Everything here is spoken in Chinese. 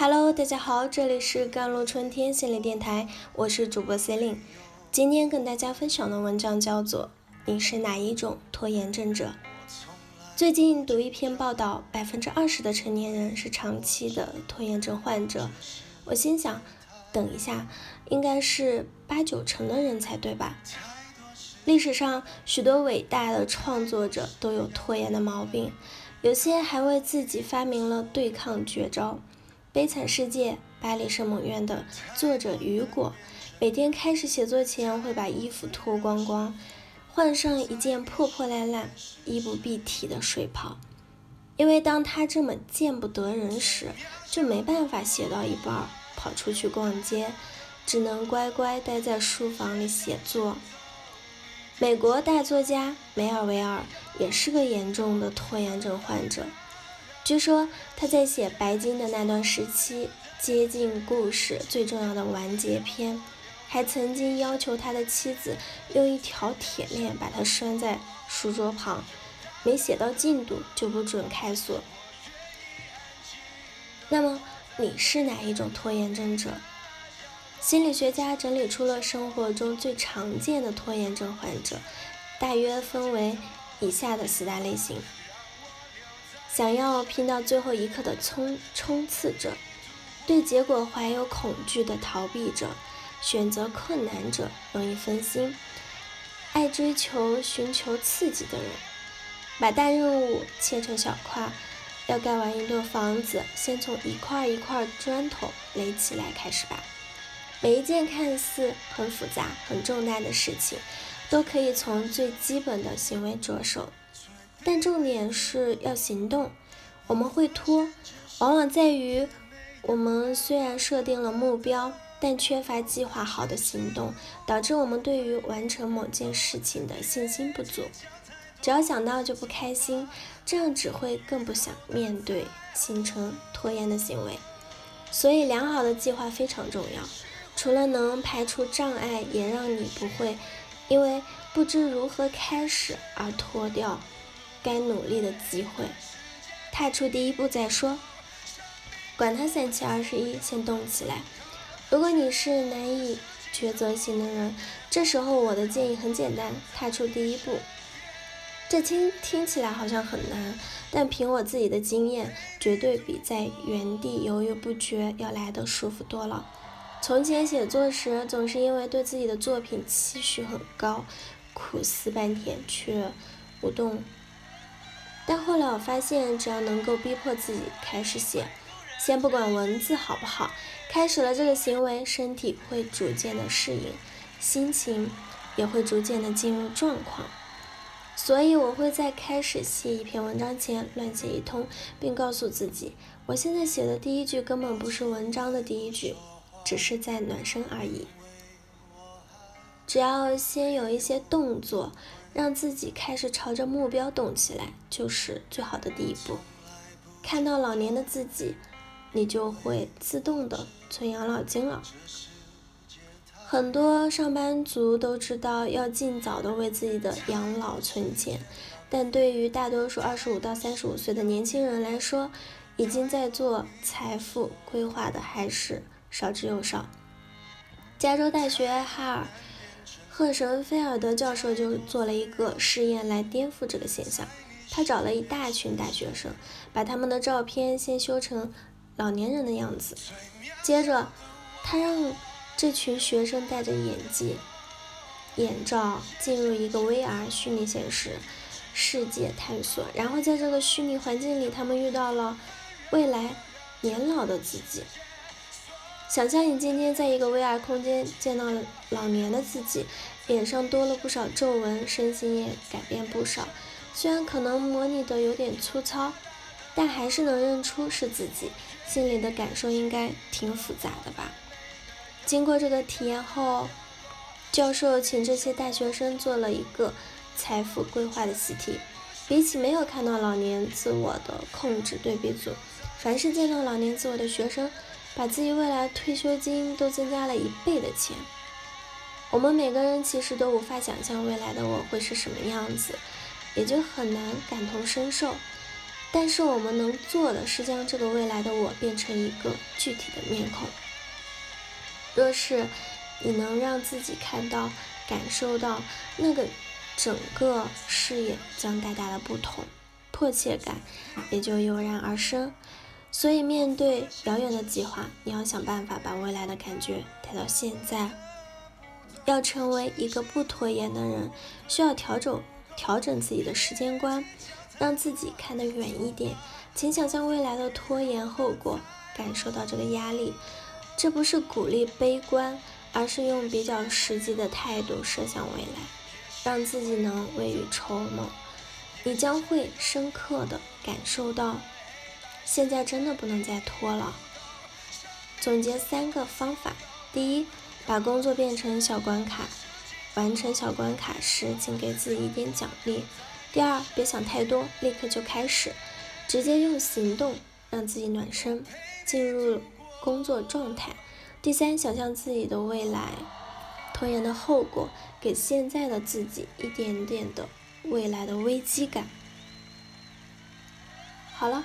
Hello，大家好，这里是甘露春天心理电台，我是主播 Celine。今天跟大家分享的文章叫做《你是哪一种拖延症者》。最近读一篇报道，百分之二十的成年人是长期的拖延症患者。我心想，等一下，应该是八九成的人才对吧？历史上许多伟大的创作者都有拖延的毛病，有些还为自己发明了对抗绝招。《悲惨世界》巴黎圣母院的作者雨果，每天开始写作前会把衣服脱光光，换上一件破破烂烂、衣不蔽体的睡袍，因为当他这么见不得人时，就没办法写到一半跑出去逛街，只能乖乖待在书房里写作。美国大作家梅尔维尔也是个严重的拖延症患者。据说他在写《白金》的那段时期，接近故事最重要的完结篇，还曾经要求他的妻子用一条铁链把他拴在书桌旁，没写到进度就不准开锁。那么你是哪一种拖延症者？心理学家整理出了生活中最常见的拖延症患者，大约分为以下的四大类型。想要拼到最后一刻的冲冲刺者，对结果怀有恐惧的逃避者，选择困难者，容易分心，爱追求寻求刺激的人，把大任务切成小块，要盖完一栋房子，先从一块一块砖头垒起来开始吧。每一件看似很复杂、很重大的事情，都可以从最基本的行为着手。但重点是要行动。我们会拖，往往在于我们虽然设定了目标，但缺乏计划好的行动，导致我们对于完成某件事情的信心不足。只要想到就不开心，这样只会更不想面对，形成拖延的行为。所以，良好的计划非常重要，除了能排除障碍，也让你不会因为不知如何开始而拖掉。该努力的机会，踏出第一步再说。管他三七二十一，先动起来。如果你是难以抉择型的人，这时候我的建议很简单：踏出第一步。这听听起来好像很难，但凭我自己的经验，绝对比在原地犹豫不决要来的舒服多了。从前写作时，总是因为对自己的作品期许很高，苦思半天却无动。但后来我发现，只要能够逼迫自己开始写，先不管文字好不好，开始了这个行为，身体会逐渐的适应，心情也会逐渐的进入状况。所以我会在开始写一篇文章前乱写一通，并告诉自己，我现在写的第一句根本不是文章的第一句，只是在暖身而已。只要先有一些动作。让自己开始朝着目标动起来，就是最好的第一步。看到老年的自己，你就会自动的存养老金了。很多上班族都知道要尽早的为自己的养老存钱，但对于大多数二十五到三十五岁的年轻人来说，已经在做财富规划的还是少之又少。加州大学哈尔。赫什菲尔德教授就做了一个试验来颠覆这个现象。他找了一大群大学生，把他们的照片先修成老年人的样子，接着他让这群学生戴着眼镜、眼罩进入一个 VR 虚拟现实世界探索，然后在这个虚拟环境里，他们遇到了未来年老的自己。想象你今天在一个 VR 空间见到了老年的自己，脸上多了不少皱纹，身形也改变不少。虽然可能模拟的有点粗糙，但还是能认出是自己。心里的感受应该挺复杂的吧？经过这个体验后，教授请这些大学生做了一个财富规划的习题。比起没有看到老年自我的控制对比组，凡是见到老年自我的学生。把自己未来退休金都增加了一倍的钱，我们每个人其实都无法想象未来的我会是什么样子，也就很难感同身受。但是我们能做的是将这个未来的我变成一个具体的面孔。若是你能让自己看到、感受到那个整个视野将大大的不同，迫切感也就油然而生。所以，面对遥远的计划，你要想办法把未来的感觉带到现在。要成为一个不拖延的人，需要调整调整自己的时间观，让自己看得远一点。请想象未来的拖延后果，感受到这个压力。这不是鼓励悲观，而是用比较实际的态度设想未来，让自己能未雨绸缪。你将会深刻的感受到，现在真的不能再拖了。总结三个方法：第一，把工作变成小关卡，完成小关卡时，请给自己一点奖励。第二，别想太多，立刻就开始，直接用行动让自己暖身，进入工作状态。第三，想象自己的未来，拖延的后果，给现在的自己一点点的未来的危机感。好了，